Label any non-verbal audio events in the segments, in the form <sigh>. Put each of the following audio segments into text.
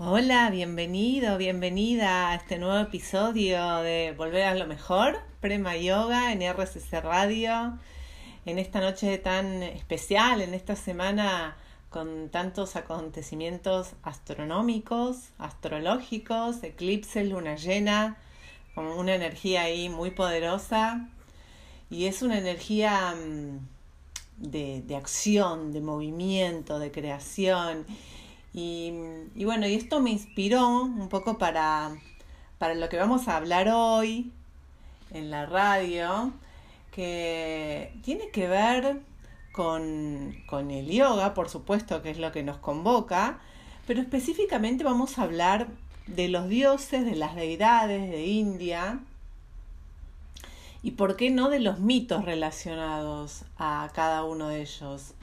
Hola, bienvenido, bienvenida a este nuevo episodio de Volver a lo Mejor, Prema Yoga en RCC Radio. En esta noche tan especial, en esta semana con tantos acontecimientos astronómicos, astrológicos, eclipses, luna llena, con una energía ahí muy poderosa. Y es una energía mm, de, de acción, de movimiento, de creación y, bueno, y esto me inspiró un poco para, para lo que vamos a hablar hoy en la radio, que tiene que ver con, con el yoga, por supuesto, que es lo que nos convoca, pero específicamente vamos a hablar de los dioses, de las deidades de India y por qué no de los mitos relacionados a cada uno de ellos.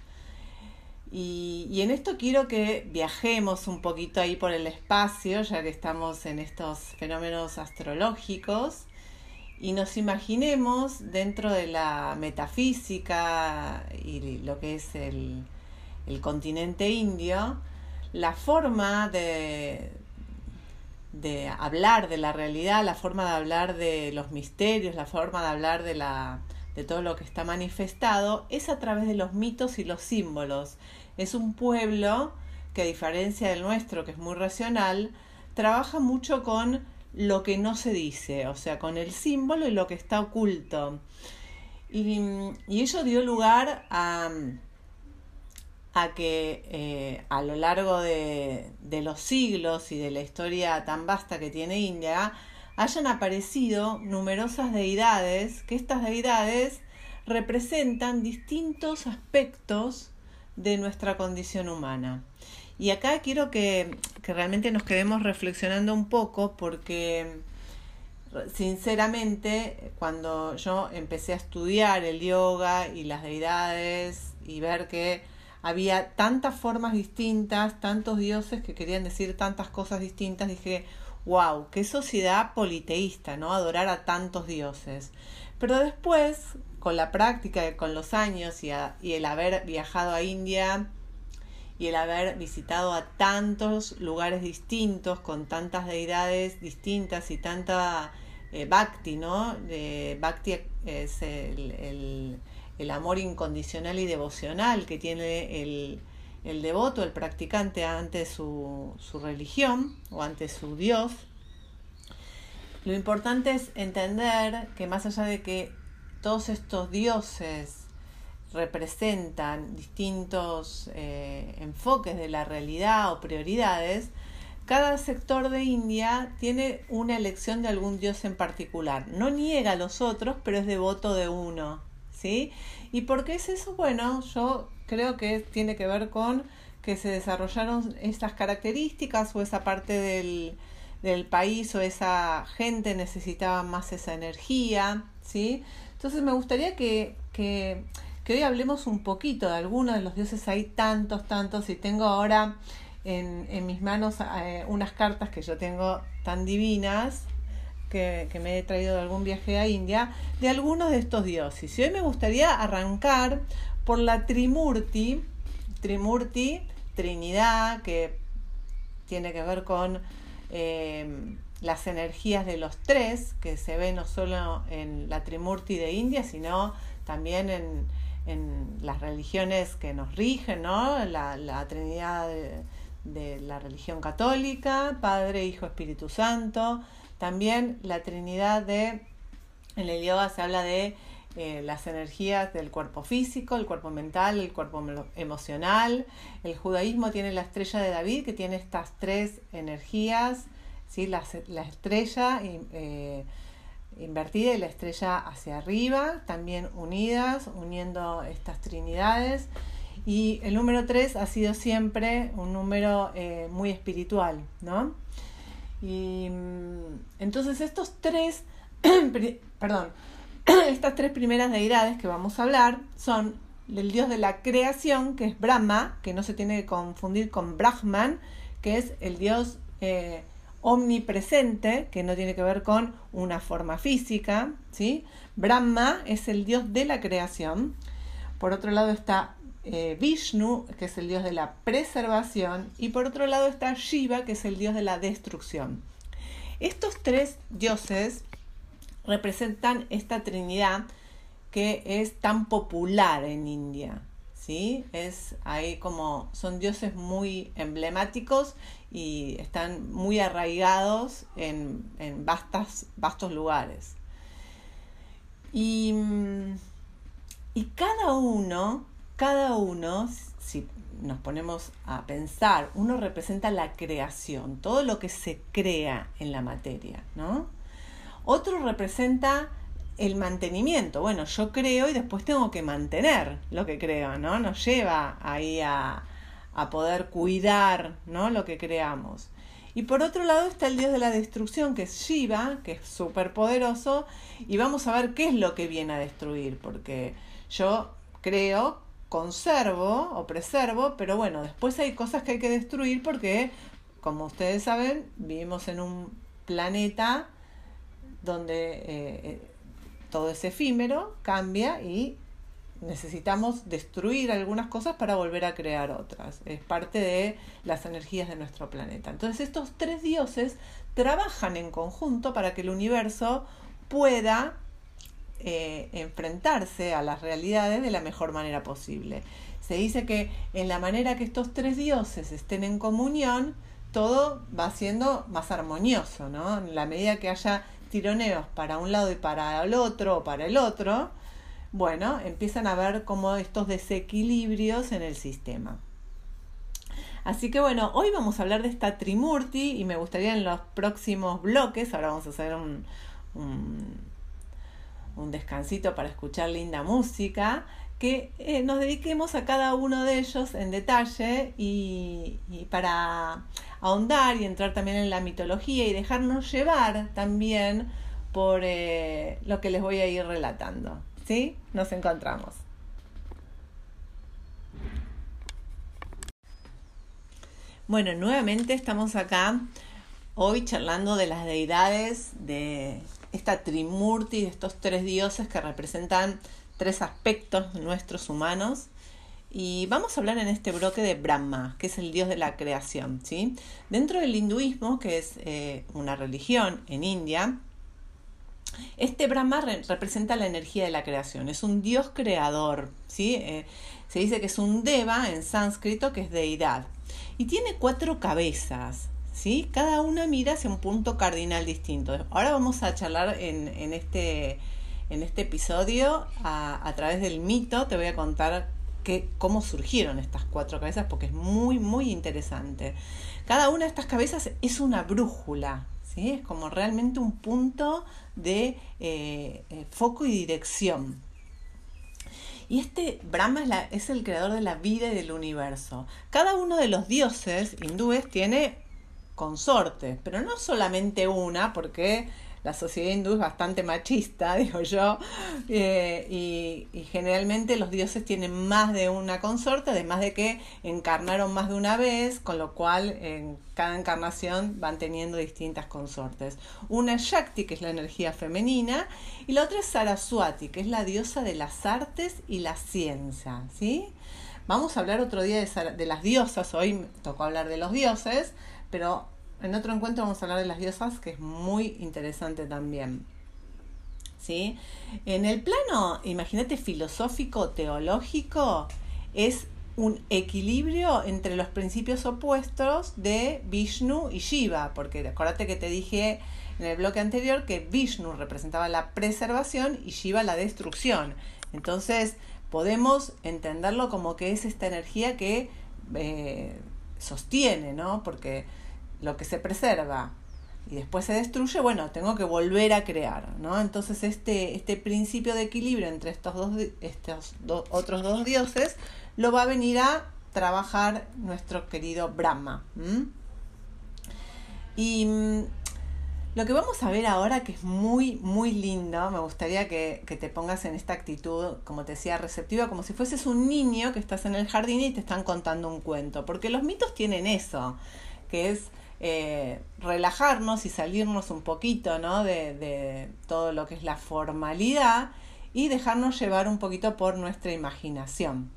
Y, en esto quiero que viajemos un poquito ahí por el espacio, ya que estamos en estos fenómenos astrológicos, y nos imaginemos dentro de la metafísica y lo que es el, continente indio, la forma de, de hablar de la realidad, la forma de hablar de los misterios, la forma de hablar de la de todo lo que está manifestado es a través de los mitos y los símbolos. Es un pueblo que a diferencia del nuestro, que es muy racional, trabaja mucho con lo que no se dice, o sea, con el símbolo y lo que está oculto. Y, ello dio lugar a, a que eh, a lo largo de, de los siglos y de la historia tan vasta que tiene India, hayan aparecido numerosas deidades, que estas deidades representan distintos aspectos de nuestra condición humana. Y acá quiero que, que realmente nos quedemos reflexionando un poco porque sinceramente cuando yo empecé a estudiar el yoga y las deidades y ver que había tantas formas distintas, tantos dioses que querían decir tantas cosas distintas, dije, wow, qué sociedad politeísta, ¿no? Adorar a tantos dioses. Pero después, con la práctica, con los años y, el haber viajado a India y el haber visitado a tantos lugares distintos, con tantas deidades distintas y tanta eh, bhakti, ¿no? bhakti es el, el, amor incondicional y devocional que tiene el, el devoto, el practicante ante su, su religión o ante su Dios. Lo importante es entender que más allá de que todos estos dioses representan distintos eh, enfoques de la realidad o prioridades, cada sector de India tiene una elección de algún dios en particular. No niega a los otros, pero es devoto de uno. ¿Sí? ¿Y por qué es eso? Bueno, yo creo que tiene que ver con que se desarrollaron estas características o esa parte del, del país o esa gente necesitaba más esa energía, ¿sí? Entonces me gustaría que, que, que hoy hablemos un poquito de algunos de los dioses, hay tantos, tantos, y tengo ahora en, en mis manos eh, unas cartas que yo tengo tan divinas, que, que, me he traído de algún viaje a India, de algunos de estos dioses. Y hoy me gustaría arrancar por la Trimurti, Trimurti, Trinidad, que tiene que ver con eh, las energías de los tres, que se ve no solo en la Trimurti de India, sino también en, en las religiones que nos rigen, ¿no? La, la Trinidad de, de la religión católica, Padre, Hijo, Espíritu Santo, también la Trinidad de, en el yoga se habla de eh, las energías del cuerpo físico, el cuerpo mental, el cuerpo emocional. El judaísmo tiene la estrella de David, que tiene estas tres energías, ¿sí? la, la estrella eh, invertida y la estrella hacia arriba, también unidas, uniendo estas trinidades. Y el número tres ha sido siempre un número eh, muy espiritual, ¿no? Y mm, entonces estos tres, <clears throat> perdón, <clears throat> estas tres primeras deidades que vamos a hablar son el dios de la creación, que es Brahma, que no se tiene que confundir con Brahman, que es el dios eh, omnipresente, que no tiene que ver con una forma física, ¿sí? Brahma es el dios de la creación. Por otro lado está eh, Vishnu, que es el dios de la preservación, y por otro lado está Shiva, que es el dios de la destrucción. Estos tres dioses representan esta trinidad que es tan popular en India. ¿sí? Es ahí como son dioses muy emblemáticos y están muy arraigados en, en vastos lugares. Y, y cada uno cada uno, si nos ponemos a pensar, uno representa la creación, todo lo que se crea en la materia, ¿no? Otro representa el mantenimiento. Bueno, yo creo y después tengo que mantener lo que creo, ¿no? Nos lleva ahí a, poder cuidar, ¿no? Lo que creamos. Y por otro lado está el dios de la destrucción, que es Shiva, que es súper poderoso, y vamos a ver qué es lo que viene a destruir, porque yo creo conservo o preservo, pero bueno, después hay cosas que hay que destruir porque, como ustedes saben, vivimos en un planeta donde eh, eh, todo es efímero, cambia y necesitamos destruir algunas cosas para volver a crear otras. Es parte de las energías de nuestro planeta. Entonces estos tres dioses trabajan en conjunto para que el universo pueda eh, enfrentarse a las realidades de la mejor manera posible. Se dice que en la manera que estos tres dioses estén en comunión, todo va siendo más armonioso, ¿no? En la medida que haya tironeos para un lado y para el otro o para el otro, bueno, empiezan a ver como estos desequilibrios en el sistema. Así que bueno, hoy vamos a hablar de esta Trimurti y me gustaría en los próximos bloques, ahora vamos a hacer un un descansito para escuchar linda música, que eh, nos dediquemos a cada uno de ellos en detalle y, para ahondar y entrar también en la mitología y dejarnos llevar también por eh, lo que les voy a ir relatando. ¿Sí? Nos encontramos. Bueno, nuevamente estamos acá hoy charlando de las deidades de esta Trimurti, de estos tres dioses que representan tres aspectos nuestros humanos. Y vamos a hablar en este bloque de Brahma, que es el dios de la creación. ¿sí? Dentro del hinduismo, que es eh, una religión en India, este Brahma representa la energía de la creación, es un dios creador. ¿sí? Eh, se dice que es un deva en sánscrito, que es deidad. Y tiene cuatro cabezas. ¿sí? Cada una mira hacia un punto cardinal distinto. Ahora vamos a charlar en, en este, en este episodio a, través del mito, te voy a contar cómo surgieron estas cuatro cabezas porque es muy, muy interesante. Cada una de estas cabezas es una brújula, ¿sí? Es como realmente un punto de eh, eh, foco y dirección. Y este Brahma es, el creador de la vida y del universo. Cada uno de los dioses hindúes tiene consortes, pero no solamente una, porque la sociedad hindú es bastante machista, <laughs> digo yo, eh, y, y, generalmente los dioses tienen más de una consorte, además de que encarnaron más de una vez, con lo cual en cada encarnación van teniendo distintas consortes. Una es Shakti, que es la energía femenina, y la otra es Saraswati, que es la diosa de las artes y la ciencia, ¿sí? Vamos a hablar otro día de, de las diosas, hoy tocó hablar de los dioses, pero en otro encuentro vamos a hablar de las diosas, que es muy interesante también. ¿Sí? En el plano, imagínate, filosófico, teológico, es un equilibrio entre los principios opuestos de Vishnu y Shiva, porque acuérdate que te dije en el bloque anterior que Vishnu representaba la preservación y Shiva la destrucción. Entonces podemos entenderlo como que es esta energía que eh, sostiene, ¿no? Porque lo que se preserva y después se destruye, bueno, tengo que volver a crear, ¿no? Entonces este, este principio de equilibrio entre estos dos, estos otros dos dioses lo va a venir a trabajar nuestro querido Brahma. Y mm, lo que vamos a ver ahora, que es muy, muy lindo, me gustaría que, que, te pongas en esta actitud, como te decía, receptiva, como si fueses un niño que estás en el jardín y te están contando un cuento, porque los mitos tienen eso, que es eh, relajarnos y salirnos un poquito ¿no? de, todo lo que es la formalidad y dejarnos llevar un poquito por nuestra imaginación.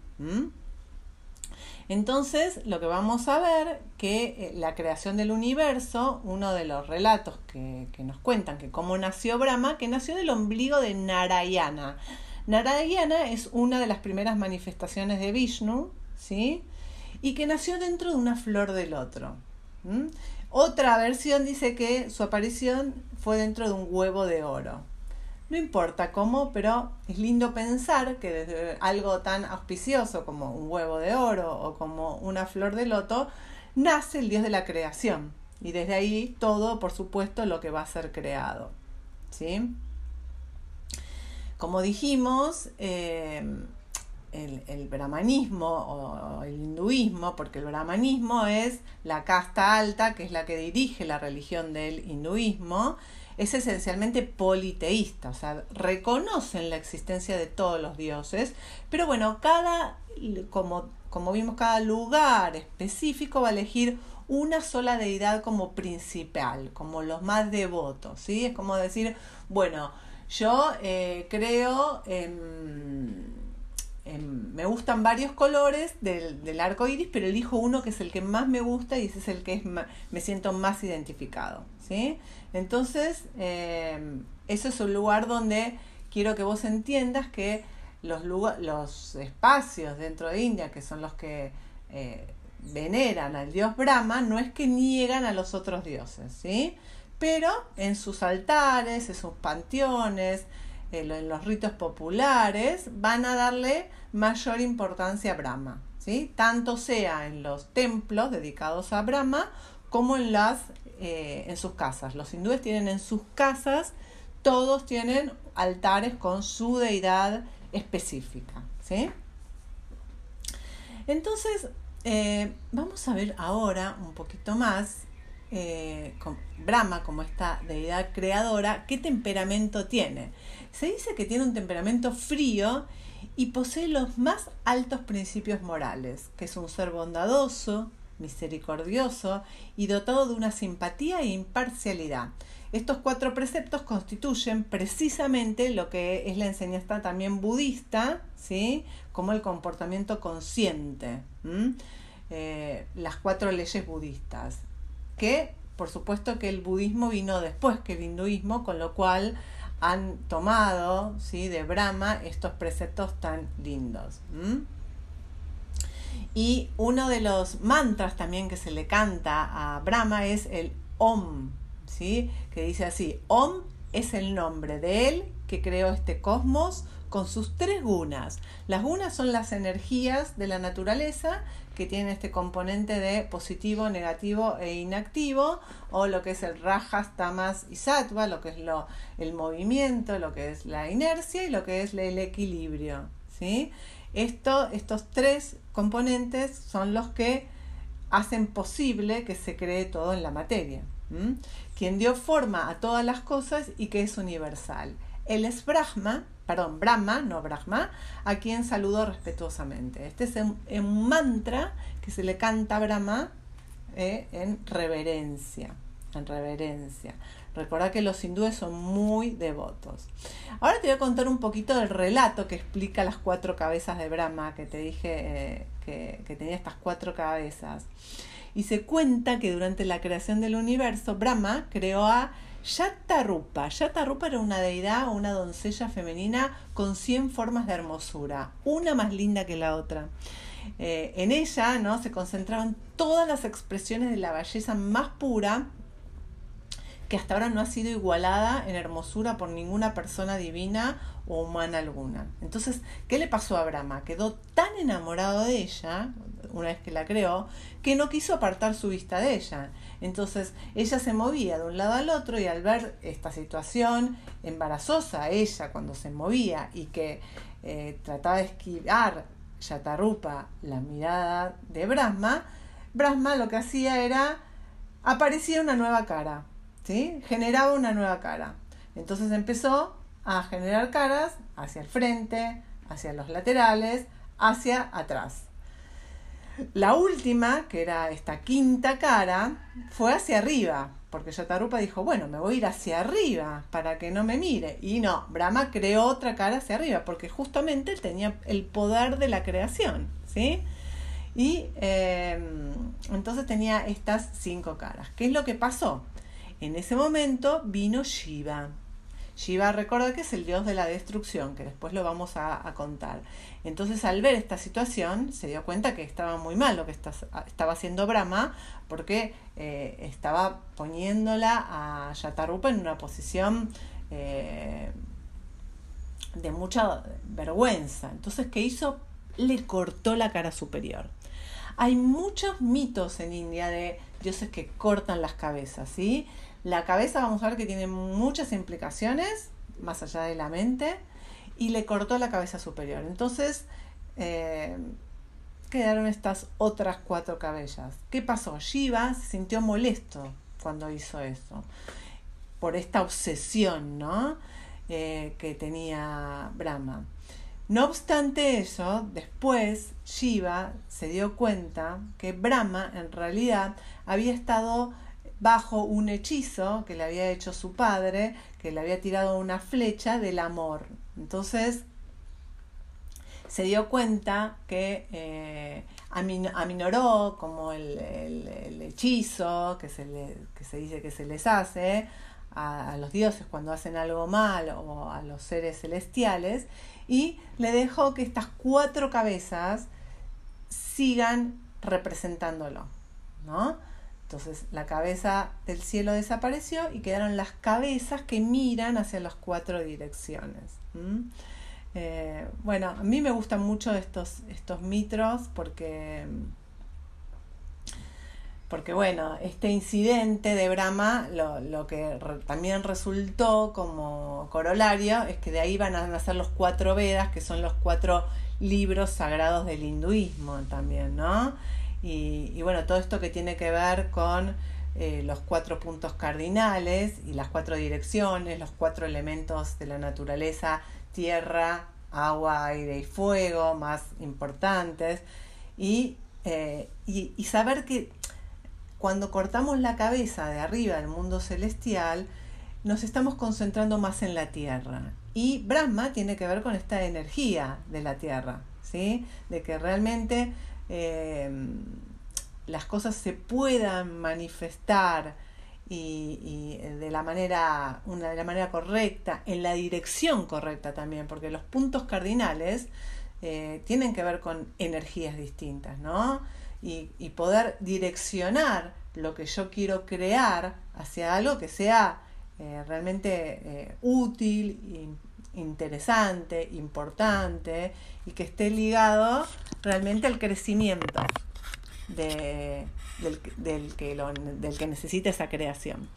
Entonces, lo que vamos a ver que eh, la creación del universo, uno de los relatos que, nos cuentan que cómo nació Brahma, que nació del ombligo de Narayana. Narayana es una de las primeras manifestaciones de Vishnu, ¿sí? Y que nació dentro de una flor del otro. Otra versión dice que su aparición fue dentro de un huevo de oro. No importa cómo, pero es lindo pensar que desde algo tan auspicioso como un huevo de oro o como una flor de loto, nace el Dios de la creación. Y desde ahí todo, por supuesto, lo que va a ser creado. ¿Sí? Como dijimos, eh, el, el, brahmanismo o el hinduismo, porque el brahmanismo es la casta alta, que es la que dirige la religión del hinduismo, es esencialmente politeísta, o sea, reconocen la existencia de todos los dioses, pero bueno, cada, como, como vimos, cada lugar específico va a elegir una sola deidad como principal, como los más devotos, ¿sí? Es como decir, bueno, yo eh, creo en me gustan varios colores del, del, arco iris, pero elijo uno que es el que más me gusta y ese es el que es me siento más identificado. ¿sí? Entonces, eh, eso es un lugar donde quiero que vos entiendas que los, los espacios dentro de India, que son los que eh, veneran al dios Brahma, no es que niegan a los otros dioses, ¿sí? pero en sus altares, en sus panteones, en los ritos populares, van a darle mayor importancia a Brahma, ¿sí? tanto sea en los templos dedicados a Brahma como en, las, eh, en sus casas. Los hindúes tienen en sus casas, todos tienen altares con su deidad específica. ¿sí? Entonces, eh, vamos a ver ahora un poquito más eh, con Brahma como esta deidad creadora, qué temperamento tiene. Se dice que tiene un temperamento frío y posee los más altos principios morales, que es un ser bondadoso, misericordioso y dotado de una simpatía e imparcialidad. Estos cuatro preceptos constituyen precisamente lo que es la enseñanza también budista, ¿sí? como el comportamiento consciente, eh, las cuatro leyes budistas, que por supuesto que el budismo vino después que el hinduismo, con lo cual han tomado ¿sí? de Brahma estos preceptos tan lindos. Y uno de los mantras también que se le canta a Brahma es el Om, ¿sí? que dice así, Om es el nombre de él que creó este cosmos con sus tres gunas. Las gunas son las energías de la naturaleza que tienen este componente de positivo, negativo e inactivo, o lo que es el rajas, tamas y sattva, lo que es lo, el movimiento, lo que es la inercia y lo que es el equilibrio. ¿sí? Esto, estos tres componentes son los que hacen posible que se cree todo en la materia. Quien dio forma a todas las cosas y que es universal. Él es Brahma, perdón, Brahma, no Brahma, a quien saludo respetuosamente. Este es un, mantra que se le canta a Brahma eh, en reverencia, en reverencia. Recuerda que los hindúes son muy devotos. Ahora te voy a contar un poquito del relato que explica las cuatro cabezas de Brahma, que te dije eh, que, que tenía estas cuatro cabezas. Y se cuenta que durante la creación del universo, Brahma creó a Yatarupa. Yatarupa era una deidad una doncella femenina con 100 formas de hermosura, una más linda que la otra. Eh, en ella ¿no? se concentraban todas las expresiones de la belleza más pura que hasta ahora no ha sido igualada en hermosura por ninguna persona divina o humana alguna. Entonces, ¿qué le pasó a Brahma? Quedó tan enamorado de ella, una vez que la creó, que no quiso apartar su vista de ella. Entonces ella se movía de un lado al otro y al ver esta situación embarazosa, ella cuando se movía y que eh, trataba de esquivar Yatarupa la mirada de Brahma, Brahma lo que hacía era aparecía una nueva cara, ¿sí? generaba una nueva cara. Entonces empezó a generar caras hacia el frente, hacia los laterales, hacia atrás. La última, que era esta quinta cara, fue hacia arriba, porque Yatarupa dijo, bueno, me voy a ir hacia arriba para que no me mire. Y no, Brahma creó otra cara hacia arriba, porque justamente él tenía el poder de la creación, ¿sí? Y em, entonces tenía estas cinco caras. ¿Qué es lo que pasó? En ese momento vino Shiva. Shiva, recuerda que es el dios de la destrucción, que después lo vamos a, contar. Entonces, al ver esta situación, se dio cuenta que estaba muy mal lo que estaba haciendo Brahma, porque eh, estaba poniéndola a Yatarupa en una posición eh, de mucha vergüenza. Entonces, ¿qué hizo? Le cortó la cara superior. Hay muchos mitos en India de dioses que cortan las cabezas, ¿sí? La cabeza vamos a ver que tiene muchas implicaciones, más allá de la mente, y le cortó la cabeza superior. Entonces, eh, quedaron estas otras cuatro cabezas. ¿Qué pasó? Shiva se sintió molesto cuando hizo eso, por esta obsesión, ¿no? Eh, que tenía Brahma. No obstante eso, después Shiva se dio cuenta que Brahma en realidad había estado bajo un hechizo que le había hecho su padre, que le había tirado una flecha del amor. Entonces se dio cuenta que eh, aminoró como el, hechizo que se, que se dice que se les hace a, los dioses cuando hacen algo mal o a los seres celestiales y le dejó que estas cuatro cabezas sigan representándolo, ¿no? Entonces la cabeza del cielo desapareció y quedaron las cabezas que miran hacia las cuatro direcciones. Eh, bueno, a mí me gustan mucho estos, estos mitros porque, porque, bueno, este incidente de Brahma lo, lo que también resultó como corolario es que de ahí van a nacer los cuatro Vedas, que son los cuatro libros sagrados del hinduismo también, ¿no? Y, bueno, todo esto que tiene que ver con eh, los cuatro puntos cardinales y las cuatro direcciones, los cuatro elementos de la naturaleza, tierra, agua, aire y fuego, más importantes. Y, eh, y, y saber que cuando cortamos la cabeza de arriba del mundo celestial, nos estamos concentrando más en la tierra. Y Brahma tiene que ver con esta energía de la tierra, ¿sí? De que realmente Em, las cosas se puedan manifestar y, de la manera una de la manera correcta en la dirección correcta también porque los puntos cardinales eh, tienen que ver con energías distintas no y, poder direccionar lo que yo quiero crear hacia algo que sea eh, realmente eh, útil interesante, importante y que esté ligado realmente al crecimiento de, del, que del que necesita esa creación.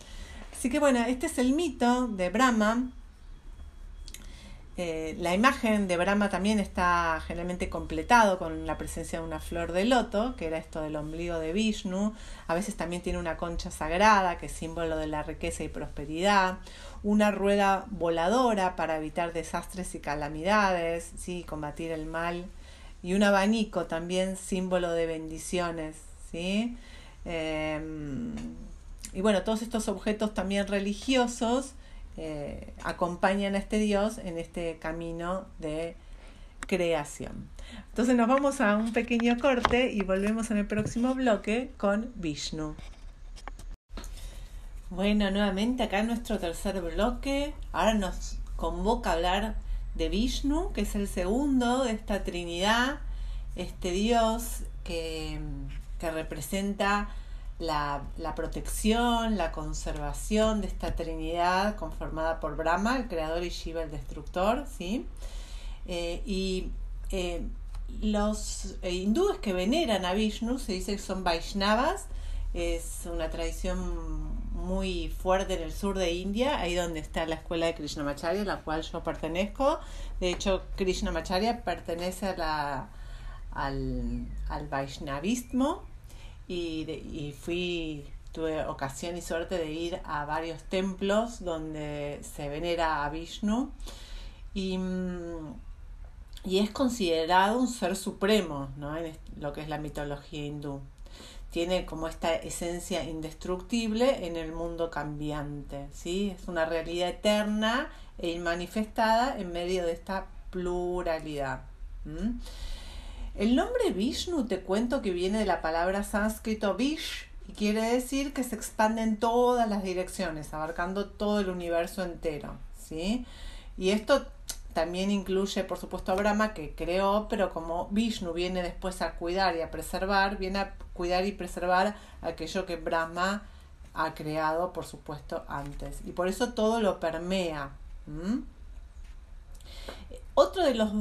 Así que bueno, este es el mito de Brahma. Eh, la imagen de Brahma también está generalmente completado con la presencia de una flor de loto, que era esto del ombligo de Vishnu. A veces también tiene una concha sagrada, que es símbolo de la riqueza y prosperidad. Una rueda voladora para evitar desastres y calamidades, ¿sí? combatir el mal y un abanico también símbolo de bendiciones, ¿sí? Em, y bueno, todos estos objetos también religiosos eh, acompañan a este Dios en este camino de creación. Entonces nos vamos a un pequeño corte y volvemos en el próximo bloque con Vishnu. Bueno, nuevamente acá en nuestro tercer bloque, ahora nos convoca a hablar de Vishnu, que es el segundo de esta Trinidad, este Dios que, representa la, protección, la conservación de esta Trinidad conformada por Brahma, el creador, y Shiva, el destructor, ¿sí? Eh, y eh, los eh, hindúes que veneran a Vishnu se dice que son Vaishnavas, es una tradición muy fuerte en el sur de India, ahí donde está la escuela de Krishnamacharya, a la cual yo pertenezco. De hecho, Krishnamacharya pertenece la, al, al Vaishnavismo y, y fui tuve ocasión y suerte de ir a varios templos donde se venera a Vishnu y, y es considerado un ser supremo ¿no? en lo que es la mitología hindú tiene como esta esencia indestructible en el mundo cambiante, ¿sí? Es una realidad eterna e inmanifestada en medio de esta pluralidad. El nombre Vishnu te cuento que viene de la palabra sánscrito Vish y quiere decir que se expande en todas las direcciones, abarcando todo el universo entero, ¿sí? Y esto también incluye, por supuesto, a Brahma, que creó, pero como Vishnu viene después a cuidar y a preservar, viene a cuidar y preservar aquello que Brahma ha creado, por supuesto, antes. Y por eso todo lo permea. Otro de los,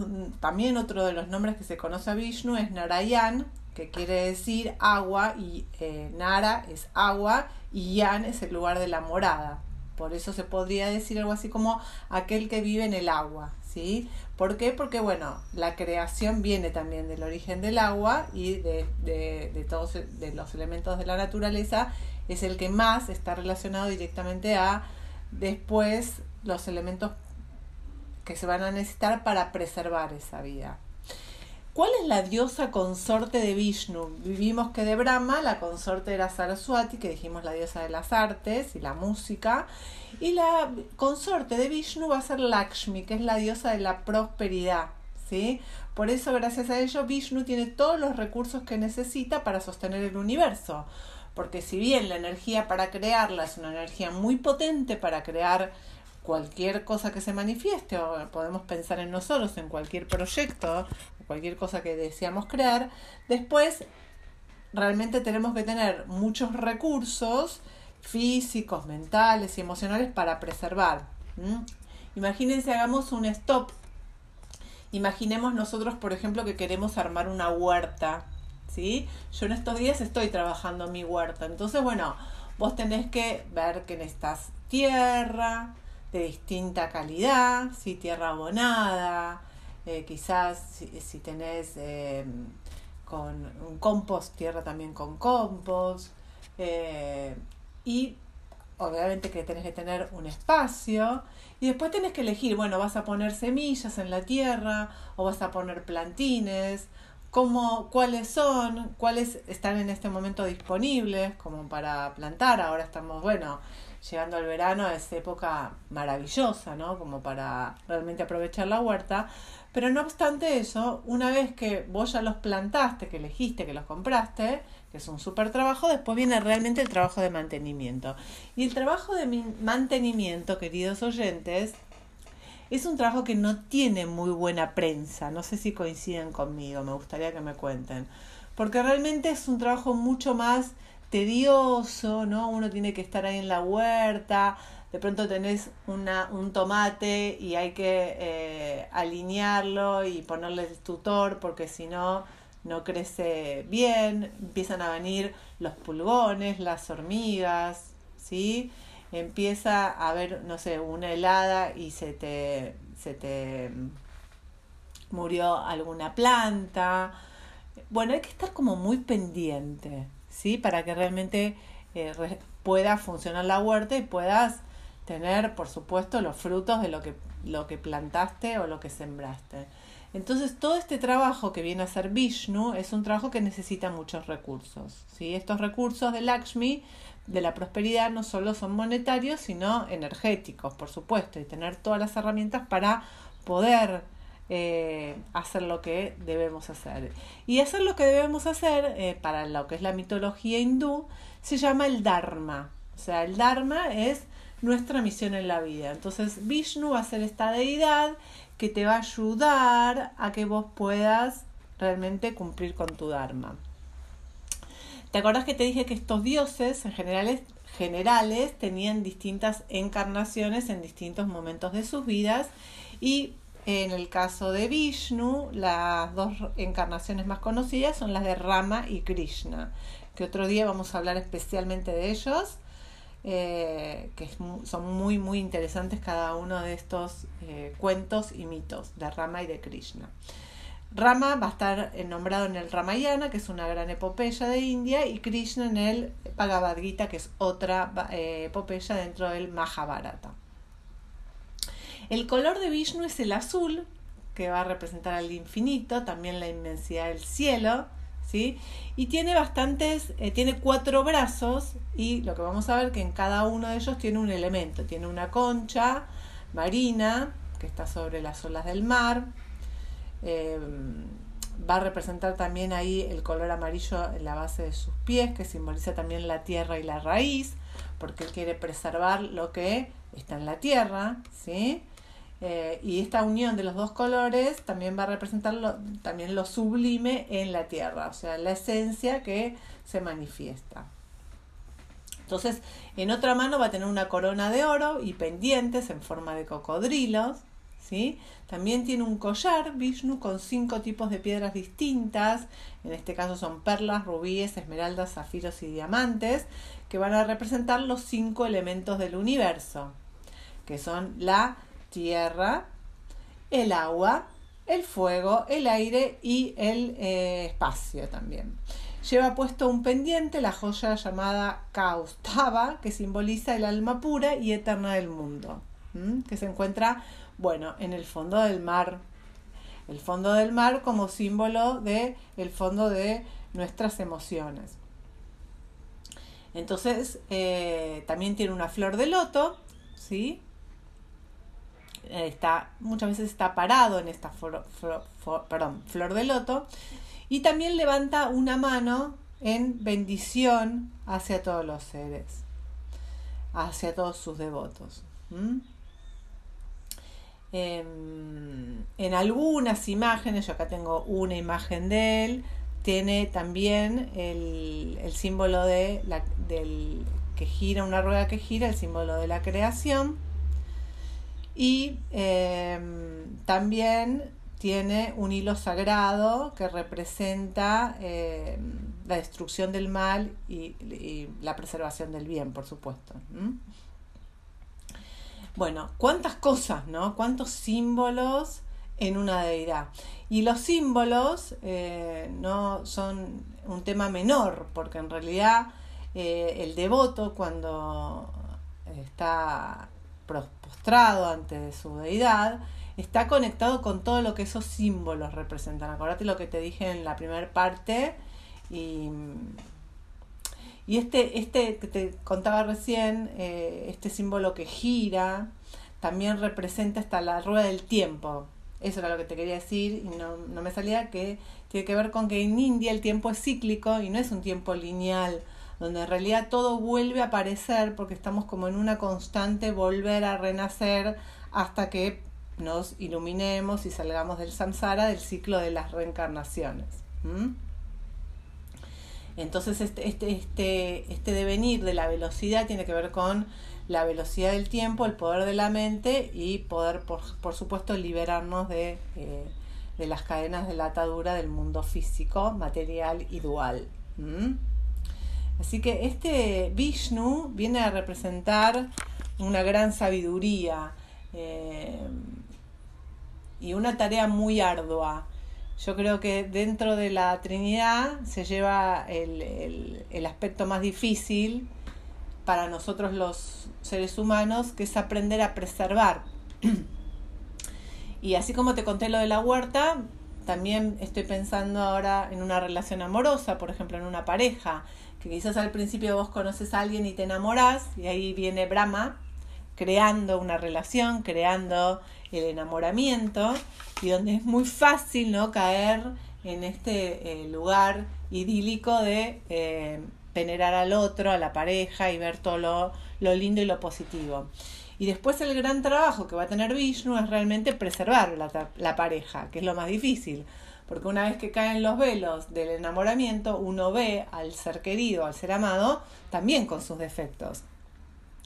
también otro de los nombres que se conoce a Vishnu es Narayan, que quiere decir agua, y eh, Nara es agua, y Yan es el lugar de la morada. Por eso se podría decir algo así como aquel que vive en el agua, ¿sí? ¿Por qué? Porque, bueno, la creación viene también del origen del agua y de, de, de todos de los elementos de la naturaleza, es el que más está relacionado directamente a después los elementos que se van a necesitar para preservar esa vida. ¿Cuál es la diosa consorte de Vishnu? Vivimos que de Brahma la consorte era Saraswati, que dijimos la diosa de las artes y la música, y la consorte de Vishnu va a ser Lakshmi, que es la diosa de la prosperidad. ¿sí? Por eso, gracias a ello, Vishnu tiene todos los recursos que necesita para sostener el universo. Porque si bien la energía para crearla es una energía muy potente para crear cualquier cosa que se manifieste o podemos pensar en nosotros, en cualquier proyecto, cualquier cosa que deseamos crear, después realmente tenemos que tener muchos recursos físicos, mentales y emocionales para preservar. Imagínense, hagamos un stop. Imaginemos nosotros, por ejemplo, que queremos armar una huerta. ¿sí? Yo en estos días estoy trabajando mi huerta. Entonces, bueno, vos tenés que ver que necesitas tierra, de distinta calidad, si tierra abonada, eh, quizás si, tenés eh, con un compost, tierra también con compost, eh, y obviamente que tenés que tener un espacio, y después tenés que elegir, bueno, vas a poner semillas en la tierra, o vas a poner plantines, cómo, cuáles son, cuáles están en este momento disponibles como para plantar, ahora estamos, bueno, llegando al verano es época maravillosa, ¿no? Como para realmente aprovechar la huerta. Pero no obstante eso, una vez que vos ya los plantaste, que elegiste, que los compraste, que es un súper trabajo, después viene realmente el trabajo de mantenimiento. Y el trabajo de mantenimiento, queridos oyentes, es un trabajo que no tiene muy buena prensa. No sé si coinciden conmigo, me gustaría que me cuenten. Porque realmente es un trabajo mucho más tedioso, ¿no? Uno tiene que estar ahí en la huerta, de pronto tenés una, un tomate y hay que eh, alinearlo y ponerle el tutor porque si no, no crece bien, empiezan a venir los pulgones, las hormigas, ¿sí? Empieza a haber, no sé, una helada y se te, se te murió alguna planta. Bueno, hay que estar como muy pendiente. ¿Sí? Para que realmente eh, pueda funcionar la huerta y puedas tener, por supuesto, los frutos de lo que, lo que plantaste o lo que sembraste. Entonces, todo este trabajo que viene a ser Vishnu es un trabajo que necesita muchos recursos. ¿sí? Estos recursos de Lakshmi, de la prosperidad, no solo son monetarios, sino energéticos, por supuesto, y tener todas las herramientas para poder eh, hacer lo que debemos hacer. Y hacer lo que debemos hacer, eh, para lo que es la mitología hindú, se llama el Dharma. O sea, el Dharma es nuestra misión en la vida. Entonces, Vishnu va a ser esta deidad que te va a ayudar a que vos puedas realmente cumplir con tu Dharma. ¿Te acuerdas que te dije que estos dioses en generales, generales tenían distintas encarnaciones en distintos momentos de sus vidas y en el caso de Vishnu, las dos encarnaciones más conocidas son las de Rama y Krishna, que otro día vamos a hablar especialmente de ellos, eh, que son muy, muy interesantes cada uno de estos eh, cuentos y mitos de Rama y de Krishna. Rama va a estar nombrado en el Ramayana, que es una gran epopeya de India, y Krishna en el Bhagavad Gita, que es otra eh, epopeya dentro del Mahabharata. El color de Vishnu es el azul, que va a representar al infinito, también la inmensidad del cielo, ¿sí? Y tiene bastantes, eh, tiene cuatro brazos y lo que vamos a ver que en cada uno de ellos tiene un elemento, tiene una concha marina que está sobre las olas del mar, em, va a representar también ahí el color amarillo en la base de sus pies, que simboliza también la tierra y la raíz, porque él quiere preservar lo que está en la tierra, ¿sí? Eh, y esta unión de los dos colores también va a representar lo, también lo sublime en la tierra, o sea, la esencia que se manifiesta. Entonces, en otra mano va a tener una corona de oro y pendientes en forma de cocodrilos. ¿sí? También tiene un collar Vishnu con cinco tipos de piedras distintas. En este caso son perlas, rubíes, esmeraldas, zafiros y diamantes, que van a representar los cinco elementos del universo, que son la tierra, el agua, el fuego, el aire y el eh, espacio también. Lleva puesto un pendiente, la joya llamada Kaustava, que simboliza el alma pura y eterna del mundo, que se encuentra, bueno, en el fondo del mar. El fondo del mar como símbolo de el fondo de nuestras emociones. Entonces, eh, también tiene una flor de loto, ¿sí? Está, muchas veces está parado en esta perdón, flor de loto y también levanta una mano en bendición hacia todos los seres, hacia todos sus devotos. Em, en, algunas imágenes, yo acá tengo una imagen de él, tiene también el, símbolo de la, del que gira, una rueda que gira, el símbolo de la creación. Y em, también tiene un hilo sagrado que representa eh, la destrucción del mal y, la preservación del bien, por supuesto. Bueno, cuántas cosas, ¿no? Cuántos símbolos en una deidad. Y los símbolos eh, no son un tema menor, porque en realidad eh, el devoto cuando está postrado ante su deidad, está conectado con todo lo que esos símbolos representan. Acordate lo que te dije en la primera parte. Y, y este, este que te contaba recién, eh, este símbolo que gira, también representa hasta la rueda del tiempo. Eso era lo que te quería decir y no, no me salía que tiene que ver con que en India el tiempo es cíclico y no es un tiempo lineal, donde en realidad todo vuelve a aparecer porque estamos como en una constante volver a renacer hasta que nos iluminemos y salgamos del samsara, del ciclo de las reencarnaciones. Entonces este, este, este, este devenir de la velocidad tiene que ver con la velocidad del tiempo, el poder de la mente y poder, por, supuesto, liberarnos de, eh, de, las cadenas de la atadura del mundo físico, material y dual. Así que este Vishnu viene a representar una gran sabiduría. Eh, y una tarea muy ardua. Yo creo que dentro de la Trinidad se lleva el, el, aspecto más difícil para nosotros los seres humanos, que es aprender a preservar. y así como te conté lo de la huerta, también estoy pensando ahora en una relación amorosa, por ejemplo, en una pareja, que quizás al principio vos conoces a alguien y te enamorás, y ahí viene Brahma, creando una relación, creando el enamoramiento y donde es muy fácil no caer en este eh, lugar idílico de eh, venerar al otro, a la pareja y ver todo lo, lindo y lo positivo. Y después el gran trabajo que va a tener Vishnu es realmente preservar la, la pareja, que es lo más difícil. Porque una vez que caen los velos del enamoramiento, uno ve al ser querido, al ser amado, también con sus defectos.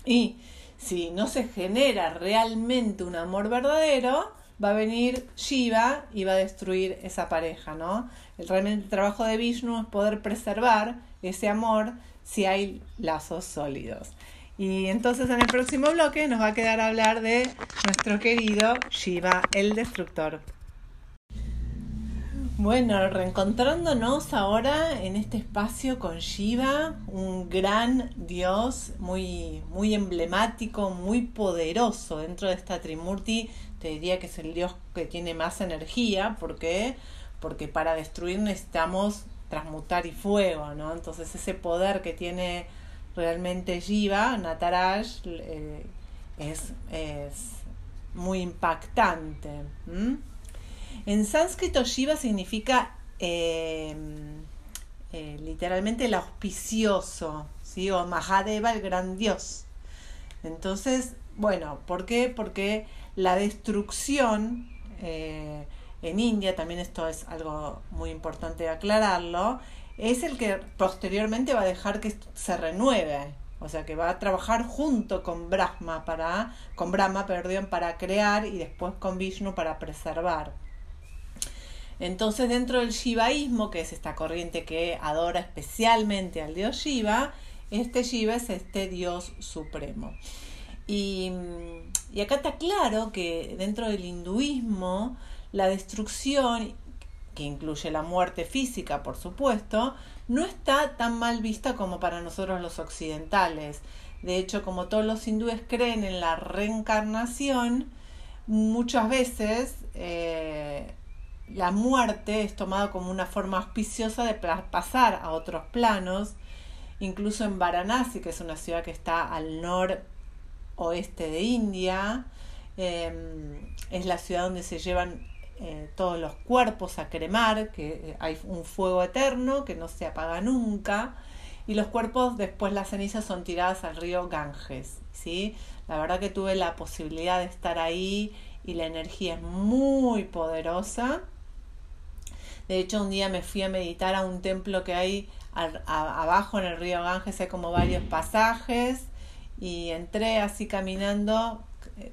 Y si no se genera realmente un amor verdadero, va a venir Shiva y va a destruir esa pareja, ¿no? El realmente trabajo de Vishnu es poder preservar ese amor si hay lazos sólidos. Y entonces en el próximo bloque nos va a quedar hablar de nuestro querido Shiva, el destructor. Bueno, reencontrándonos ahora en este espacio con Shiva, un gran dios muy, muy emblemático, muy poderoso dentro de esta Trimurti. Te diría que es el dios que tiene más energía, ¿por qué? Porque para destruir necesitamos transmutar y fuego, ¿no? Entonces ese poder que tiene realmente Shiva, Nataraj, eh, es, muy impactante. En sánscrito Shiva significa eh, eh, literalmente el auspicioso, ¿sí? o Mahadeva, el gran dios. Entonces, bueno, ¿por qué? Porque la destrucción eh, en India, también esto es algo muy importante aclararlo, es el que posteriormente va a dejar que se renueve. O sea que va a trabajar junto con Brahma para, con Brahma, perdón, para crear y después con Vishnu para preservar. Entonces, dentro del shivaísmo, que es esta corriente que adora especialmente al dios Shiva, este Shiva es este dios supremo. Y, y acá está claro que dentro del hinduismo, la destrucción, que incluye la muerte física, por supuesto, no está tan mal vista como para nosotros los occidentales. De hecho, como todos los hindúes creen en la reencarnación, muchas veces eh, la muerte es tomada como una forma auspiciosa de pasar a otros planos. Incluso en Varanasi, que es una ciudad que está al noroeste de India, em, es la ciudad donde se llevan eh, todos los cuerpos a cremar, que eh, hay un fuego eterno que no se apaga nunca, y los cuerpos después las cenizas son tiradas al río Ganges. ¿sí? La verdad que tuve la posibilidad de estar ahí y la energía es muy poderosa. De hecho, un día me fui a meditar a un templo que hay abajo en el río Ganges, hay como varios pasajes, y entré así caminando,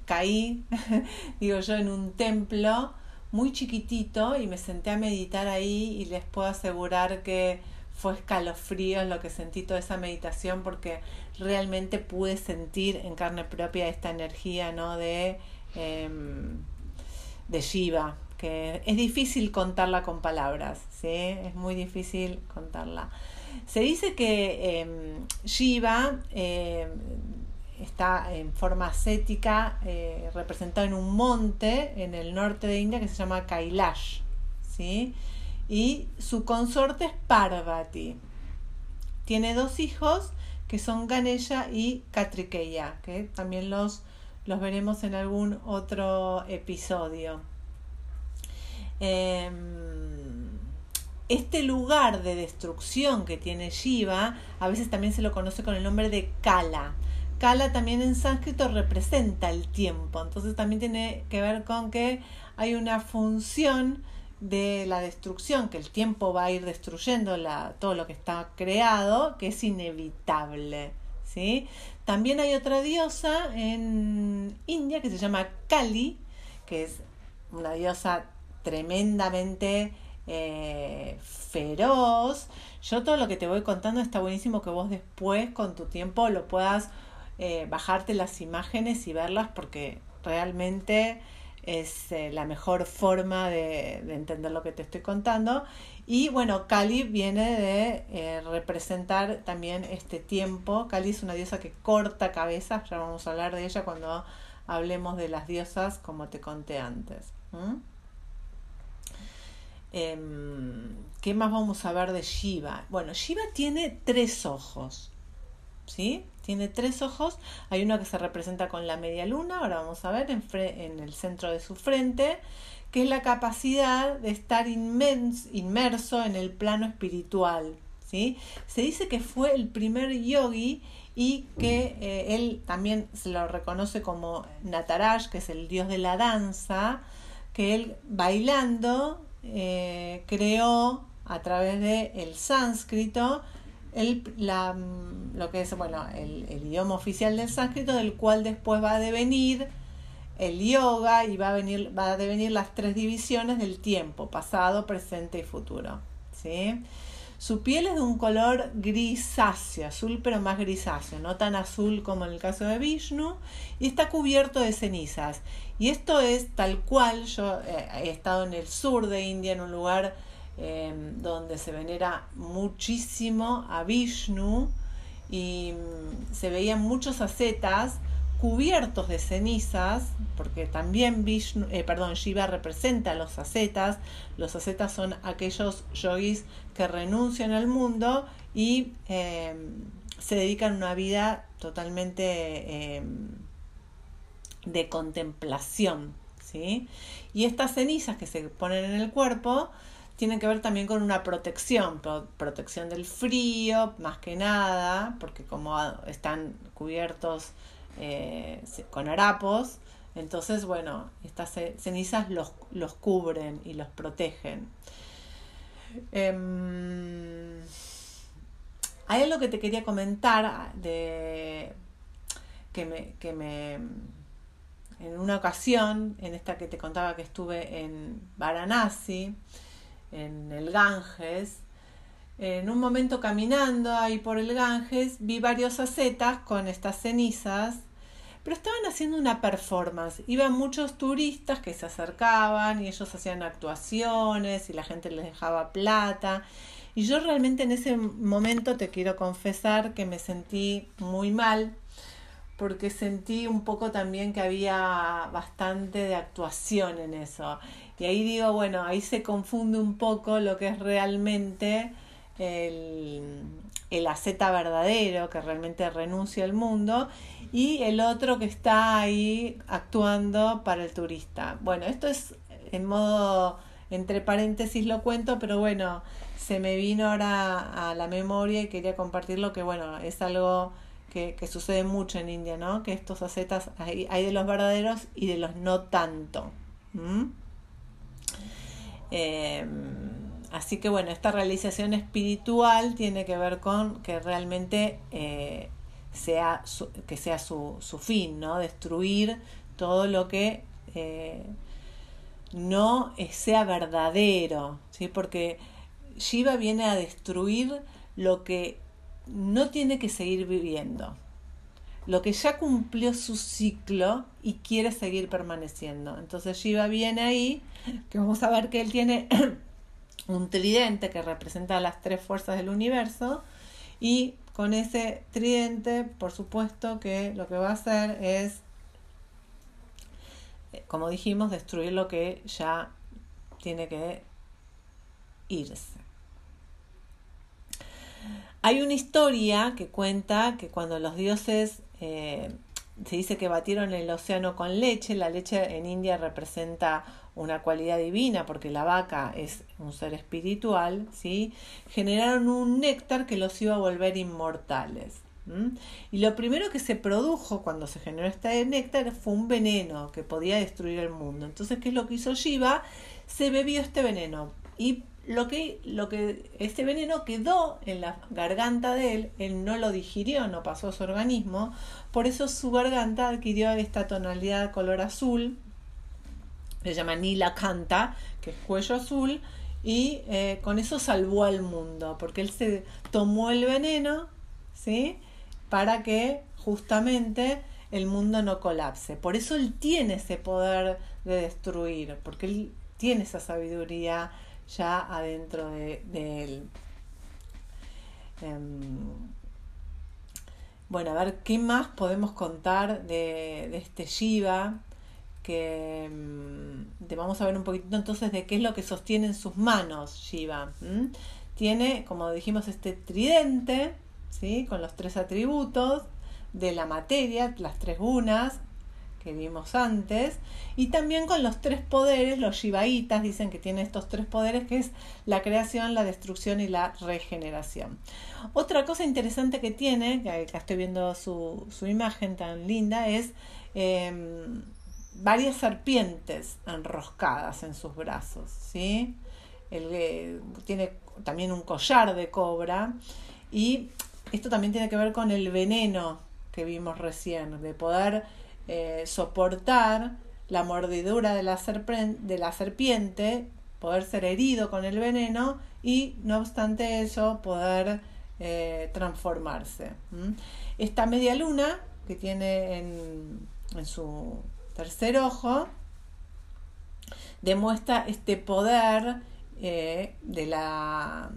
caí, <laughs> digo yo, en un templo muy chiquitito y me senté a meditar ahí y les puedo asegurar que fue escalofrío lo que sentí toda esa meditación porque realmente pude sentir en carne propia esta energía ¿no? de, em, de Shiva, que es difícil contarla con palabras, ¿sí? es muy difícil contarla. Se dice que eh, Shiva em, está en forma ascética, eh, representado en un monte en el norte de India que se llama Kailash. ¿sí? Y su consorte es Parvati. Tiene dos hijos que son Ganesha y Katrikeya, que también los, los veremos en algún otro episodio. Em, este lugar de destrucción que tiene Shiva a veces también se lo conoce con el nombre de Kala. Kala también en sánscrito representa el tiempo, entonces también tiene que ver con que hay una función de la destrucción, que el tiempo va a ir destruyendo la, todo lo que está creado, que es inevitable. ¿sí? También hay otra diosa en India que se llama Kali, que es una diosa tremendamente eh, feroz. Yo todo lo que te voy contando está buenísimo que vos después con tu tiempo lo puedas eh, bajarte las imágenes y verlas porque realmente es eh, la mejor forma de, entender lo que te estoy contando. Y bueno, Kali viene de representar también este tiempo. Kali es una diosa que corta cabezas, ya vamos a hablar de ella cuando hablemos de las diosas como te conté antes. Em, ¿Qué más vamos a ver de Shiva? Bueno, Shiva tiene tres ojos. ¿Sí? Tiene tres ojos, hay uno que se representa con la media luna, ahora vamos a ver en, el centro de su frente, que es la capacidad de estar inmerso en el plano espiritual. ¿sí? Se dice que fue el primer yogi y que eh, él también se lo reconoce como Nataraj, que es el dios de la danza, que él bailando eh, creó a través del el sánscrito el, la, mm, lo que es bueno, el, idioma oficial del sánscrito, del cual después va a devenir el yoga y va a, venir, va a devenir las tres divisiones del tiempo, pasado, presente y futuro. ¿sí? Su piel es de un color grisáceo, azul pero más grisáceo, no tan azul como en el caso de Vishnu, y está cubierto de cenizas. Y esto es tal cual, yo eh, he estado en el sur de India, en un lugar Em, donde se venera muchísimo a Vishnu y mm, se veían muchos ascetas cubiertos de cenizas, porque también Vishnu, eh, perdón, Shiva representa a los ascetas. Los ascetas son aquellos yogis que renuncian al mundo y em, se dedican a una vida totalmente em, de contemplación. ¿sí? Y estas cenizas que se ponen en el cuerpo tienen que ver también con una protección, protección del frío, más que nada, porque como están cubiertos eh, con harapos, entonces, bueno, estas cenizas los, los cubren y los protegen. Em, hay algo que te quería comentar de que me, que me en una ocasión, en esta que te contaba que estuve en Varanasi, en el Ganges, en un momento caminando ahí por el Ganges, vi varios acetas con estas cenizas, pero estaban haciendo una performance. Iban muchos turistas que se acercaban y ellos hacían actuaciones y la gente les dejaba plata. Y yo realmente en ese momento te quiero confesar que me sentí muy mal porque sentí un poco también que había bastante de actuación en eso. Y ahí digo, bueno, ahí se confunde un poco lo que es realmente el, el aceta verdadero, que realmente renuncia al mundo, y el otro que está ahí actuando para el turista. Bueno, esto es en modo, entre paréntesis lo cuento, pero bueno, se me vino ahora a la memoria y quería compartirlo que bueno, es algo que, sucede mucho en India, ¿no? Que estos acetas hay, hay de los verdaderos y de los no tanto. Em, así que bueno, esta realización espiritual tiene que ver con que realmente eh, sea, su, que sea su, su, fin, ¿no? Destruir todo lo que eh, no sea verdadero, ¿sí? Porque Shiva viene a destruir lo que no tiene que seguir viviendo, lo que ya cumplió su ciclo y quiere seguir permaneciendo. Entonces Shiva viene ahí, que vamos a ver que él tiene <coughs> un tridente que representa las tres fuerzas del universo y con ese tridente, por supuesto que lo que va a hacer es, como dijimos, destruir lo que ya tiene que irse. Hay una historia que cuenta que cuando los dioses eh, se dice que batieron el océano con leche, la leche en India representa una cualidad divina porque la vaca es un ser espiritual, ¿sí? generaron un néctar que los iba a volver inmortales. Y lo primero que se produjo cuando se generó este néctar fue un veneno que podía destruir el mundo. Entonces, ¿qué es lo que hizo Shiva? Se bebió este veneno y lo que, lo que este veneno quedó en la garganta de él, él no lo digirió, no pasó a su organismo, por eso su garganta adquirió esta tonalidad color azul, se llama Nila Canta, que es cuello azul, y eh, con eso salvó al mundo, porque él se tomó el veneno, ¿sí? Para que justamente el mundo no colapse. Por eso él tiene ese poder de destruir, porque él tiene esa sabiduría ya adentro de, él. Em, bueno, a ver qué más podemos contar de, este Shiva. Que em, te vamos a ver un poquito entonces de qué es lo que sostiene en sus manos Shiva. Tiene, como dijimos, este tridente, ¿sí? con los tres atributos de la materia, las tres gunas, que vimos antes, y también con los tres poderes, los shivaitas dicen que tiene estos tres poderes, que es la creación, la destrucción y la regeneración. Otra cosa interesante que tiene, que acá estoy viendo su, imagen tan linda, es em, varias serpientes enroscadas en sus brazos, ¿sí? Eh, tiene también un collar de cobra y esto también tiene que ver con el veneno que vimos recién, de poder eh, soportar la mordidura de la, serpiente, poder ser herido con el veneno y no obstante eso poder eh, transformarse. Esta media luna que tiene en, su tercer ojo demuestra este poder eh, de la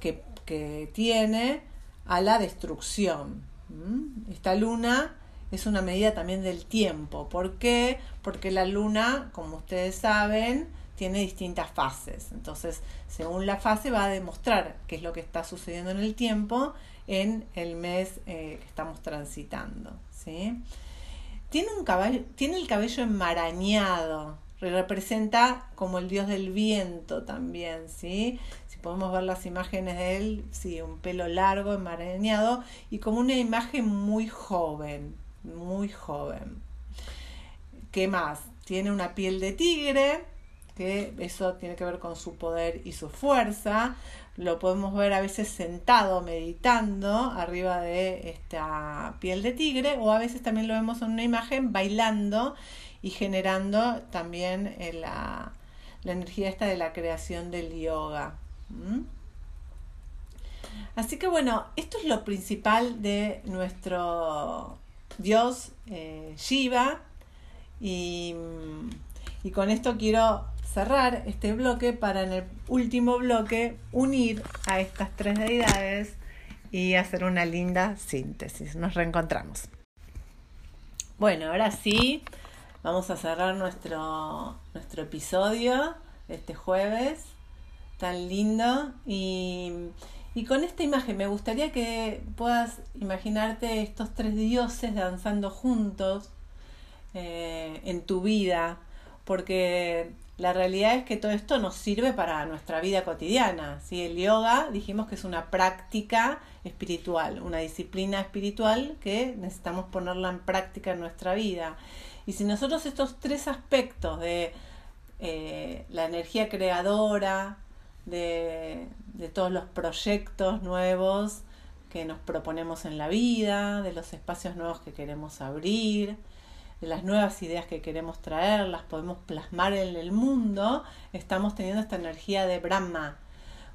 que, que, tiene a la destrucción. Esta luna es una medida también del tiempo. ¿Por qué? Porque la luna, como ustedes saben, tiene distintas fases. Entonces, según la fase va a demostrar qué es lo que está sucediendo en el tiempo en el mes eh, que estamos transitando. ¿sí? Tiene, un tiene el cabello enmarañado, representa como el dios del viento también, ¿sí? Si podemos ver las imágenes de él, sí, un pelo largo, enmarañado y como una imagen muy joven, muy joven. ¿Qué más? Tiene una piel de tigre, que eso tiene que ver con su poder y su fuerza. Lo podemos ver a veces sentado, meditando arriba de esta piel de tigre, o a veces también lo vemos en una imagen bailando y generando también eh, la, energía esta de la creación del yoga. Así que bueno, esto es lo principal de nuestro dios eh, Shiva y, y con esto quiero cerrar este bloque para en el último bloque unir a estas tres deidades y hacer una linda síntesis. Nos reencontramos. Bueno, ahora sí, vamos a cerrar nuestro, nuestro episodio este jueves tan lindo y, y con esta imagen me gustaría que puedas imaginarte estos tres dioses danzando juntos eh, en tu vida, porque la realidad es que todo esto nos sirve para nuestra vida cotidiana. ¿sí? El yoga dijimos que es una práctica espiritual, una disciplina espiritual que necesitamos ponerla en práctica en nuestra vida. Y si nosotros estos tres aspectos de eh, la energía creadora, de, de todos los proyectos nuevos que nos proponemos en la vida, de los espacios nuevos que queremos abrir, de las nuevas ideas que queremos traer, las podemos plasmar en el mundo, estamos teniendo esta energía de Brahma.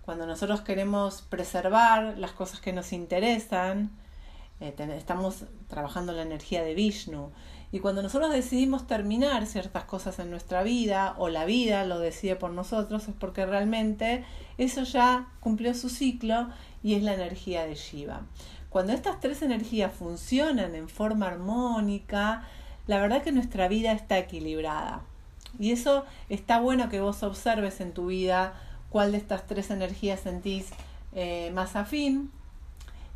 Cuando nosotros queremos preservar las cosas que nos interesan, eh, estamos trabajando la energía de Vishnu. Y cuando nosotros decidimos terminar ciertas cosas en nuestra vida, o la vida lo decide por nosotros, es porque realmente eso ya cumplió su ciclo y es la energía de Shiva. Cuando estas tres energías funcionan en forma armónica, la verdad que nuestra vida está equilibrada. Y eso está bueno que vos observes en tu vida cuál de estas tres energías sentís eh, más afín.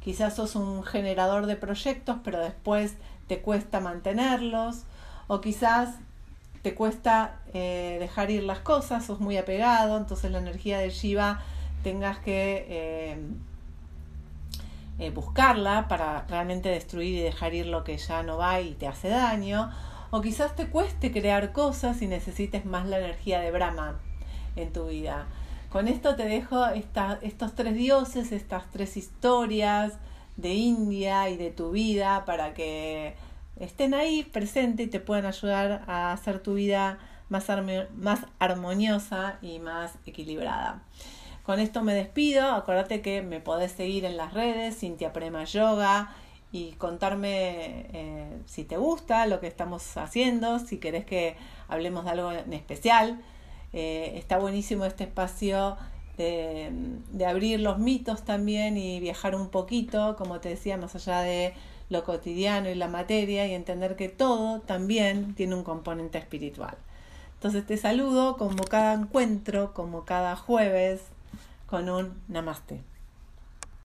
Quizás sos un generador de proyectos, pero después te cuesta mantenerlos. O quizás te cuesta eh, dejar ir las cosas, sos muy apegado, entonces la energía de Shiva tengas que eh, eh, buscarla para realmente destruir y dejar ir lo que ya no va y te hace daño. O quizás te cueste crear cosas y necesites más la energía de Brahma en tu vida. Con esto te dejo estos tres dioses, estas tres historias de India y de tu vida para que estén ahí presentes y te puedan ayudar a hacer tu vida más, armoniosa y más equilibrada. Con esto me despido. Acuérdate que me podés seguir en las redes, Cintia Prema Yoga, y contarme eh, si te gusta lo que estamos haciendo, si querés que hablemos de algo en especial. Eh, está buenísimo este espacio de, de, abrir los mitos también y viajar un poquito, como te decía, más allá de lo cotidiano y la materia y entender que todo también tiene un componente espiritual. Entonces te saludo como cada encuentro, como cada jueves con un namaste.